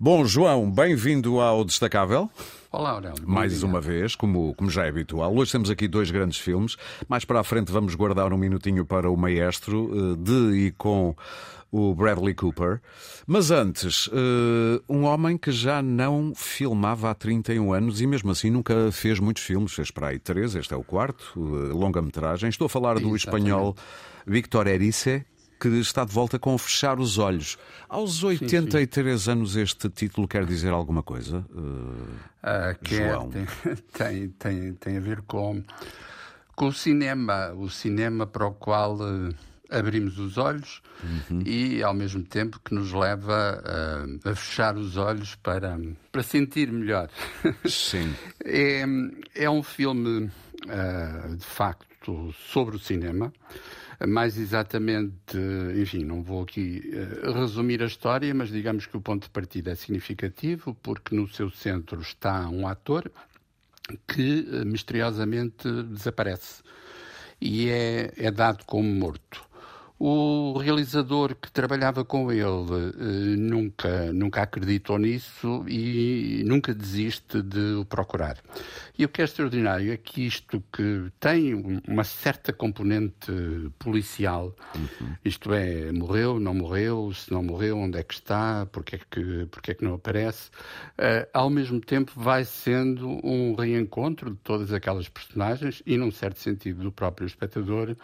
Bom, João, bem-vindo ao Destacável. Olá, Aurélio. Mais uma vez, como, como já é habitual. Hoje temos aqui dois grandes filmes. Mais para a frente vamos guardar um minutinho para o Maestro, eh, de e com o Bradley Cooper. Mas antes, eh, um homem que já não filmava há 31 anos e mesmo assim nunca fez muitos filmes. Fez para aí três, este é o quarto, eh, longa-metragem. Estou a falar do Exatamente. espanhol Victor Erice, que está de volta com Fechar os Olhos. Aos 83 anos este título quer dizer alguma coisa? Uh, Ah, quer, João. tem, tem, tem, a ver com, com o cinema, o cinema para o qual eh, abrimos os olhos Uhum. e ao mesmo tempo que nos leva ah, a fechar os olhos para, para sentir melhor. sim. É, é um filme, ah, de facto, sobre o cinema. Mais exatamente, enfim, não vou aqui eh, resumir a história, mas digamos que o ponto de partida é significativo, porque no seu centro está um ator que eh, misteriosamente desaparece e é, é dado como morto. O realizador que trabalhava com ele eh, nunca, nunca acreditou nisso e nunca desiste de o procurar. E o que é extraordinário é que isto que tem um- uma certa componente policial, isto é, morreu, não morreu, se não morreu, onde é que está, porque é que, porque é que não aparece, eh, ao mesmo tempo vai sendo um reencontro de todas aquelas personagens e, num certo sentido, do próprio espectador,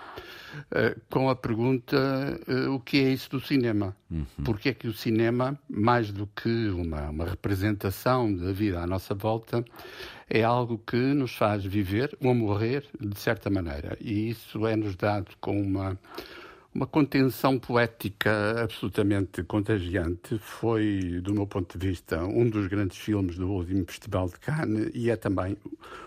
eh, com a pergunta eh, o que é isso do cinema? Porque é que o cinema, mais do que uma, uma representação da vida à nossa volta, é algo que nos faz viver ou morrer de certa maneira. E isso é-nos dado com uma, uma contenção poética absolutamente contagiante. Foi, do meu ponto de vista, um dos grandes filmes do último Festival de Cannes e é também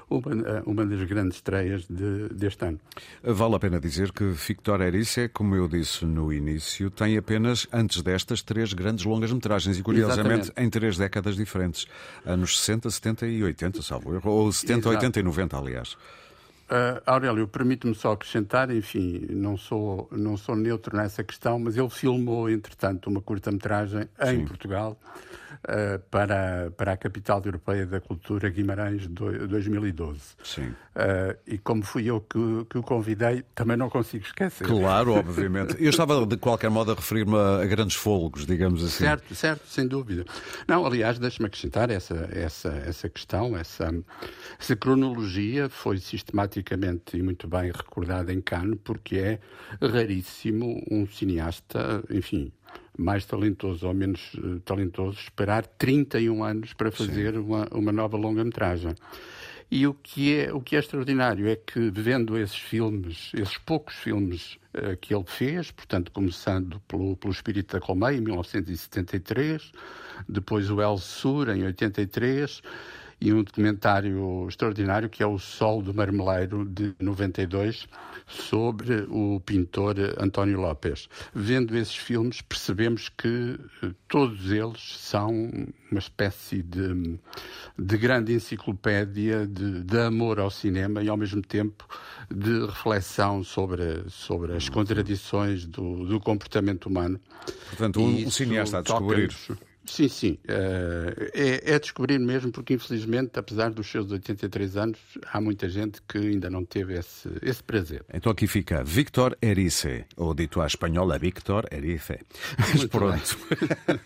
uma, uma das grandes estreias de- deste ano. Vale a pena dizer que Victor Erice, como eu disse no início, tem apenas, antes destas, três grandes longas-metragens e, curiosamente, Exatamente. em três décadas diferentes. Anos 60, 70 e 80, salvo erro. Ou 70, Exato. 80 e 90, aliás. Uh, Aurélio, permite-me só acrescentar, enfim, não sou, não sou neutro nessa questão, mas ele filmou, entretanto, uma curta-metragem em Portugal uh, para, para a Capital Europeia da Cultura Guimarães do, 2012. Sim. Uh, e como fui eu que, que o convidei, também não consigo esquecer. Claro, obviamente. Eu estava, de qualquer modo, a referir-me a, grandes fôlegos, digamos assim. Certo, certo, sem dúvida. Não, aliás, deixe-me acrescentar essa, essa, essa questão, essa, essa cronologia foi sistematicamente e muito bem recordada em Cannes, porque é raríssimo um cineasta, enfim, mais talentoso ou menos eh, talentoso, esperar 31 anos para fazer uma, uma nova longa-metragem. E o que, é, o que é extraordinário é que, vendo esses filmes, esses poucos filmes eh, que ele fez, portanto, começando pelo, pelo Espírito da Colmeia, em 1973, depois o El Sur, em 83, e um documentário extraordinário que é O Sol do Marmeleiro, de 92, sobre o pintor António Lopes. Vendo esses filmes, percebemos que eh, todos eles são uma espécie de, de grande enciclopédia de, de amor ao cinema e, ao mesmo tempo, de reflexão sobre, sobre as contradições do, do comportamento humano. Portanto, um isso cineasta a descobrir. Sim, sim. eh, é, é descobrir mesmo, porque infelizmente, apesar dos seus 83 anos, há muita gente que ainda não teve esse, esse prazer. Então aqui fica Victor Erice, ou dito à espanhola Victor Erice. Mas pronto.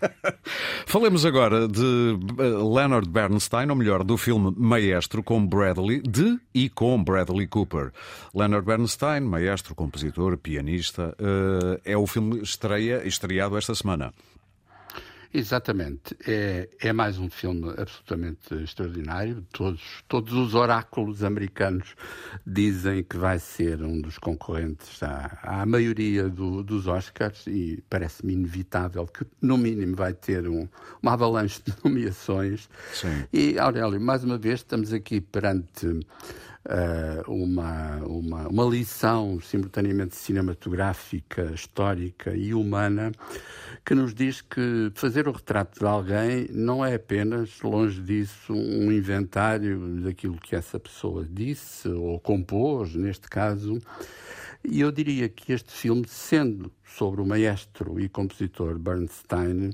Falemos agora de eh, Leonard Bernstein, ou melhor, do filme Maestro com Bradley, de e com Bradley Cooper. Leonard Bernstein, maestro, compositor, pianista, eh, é o filme estreia, estreado esta semana. Exatamente. É, é mais um filme absolutamente extraordinário. Todos, todos os oráculos americanos dizem que vai ser um dos concorrentes à, à maioria do- dos Oscars e parece-me inevitável que, no mínimo, vai ter um- uma avalanche de nomeações. Sim. E, Aurélio, mais uma vez estamos aqui perante eh, uma, uma, uma lição simultaneamente cinematográfica, histórica e humana que nos diz que fazer o retrato de alguém não é apenas, longe disso, um inventário daquilo que essa pessoa disse ou compôs, neste caso, E eu diria que este filme, sendo sobre o maestro e compositor Bernstein,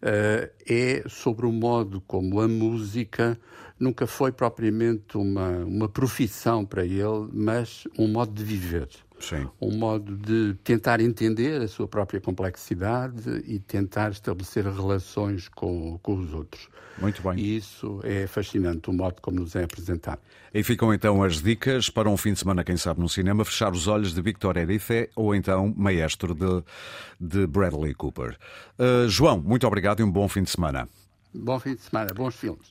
é sobre o modo como a música nunca foi propriamente uma, uma profissão para ele, mas um modo de viver. Sim. Um modo de tentar entender a sua própria complexidade e tentar estabelecer relações com, com os outros. Muito bem. E isso é fascinante, o modo como nos é apresentado. E ficam então as dicas para um fim de semana, quem sabe, no cinema, Fechar os Olhos de Victor Erice ou então Maestro de, de Bradley Cooper. Uh, João, muito obrigado e um bom fim de semana. Bom fim de semana, bons filmes.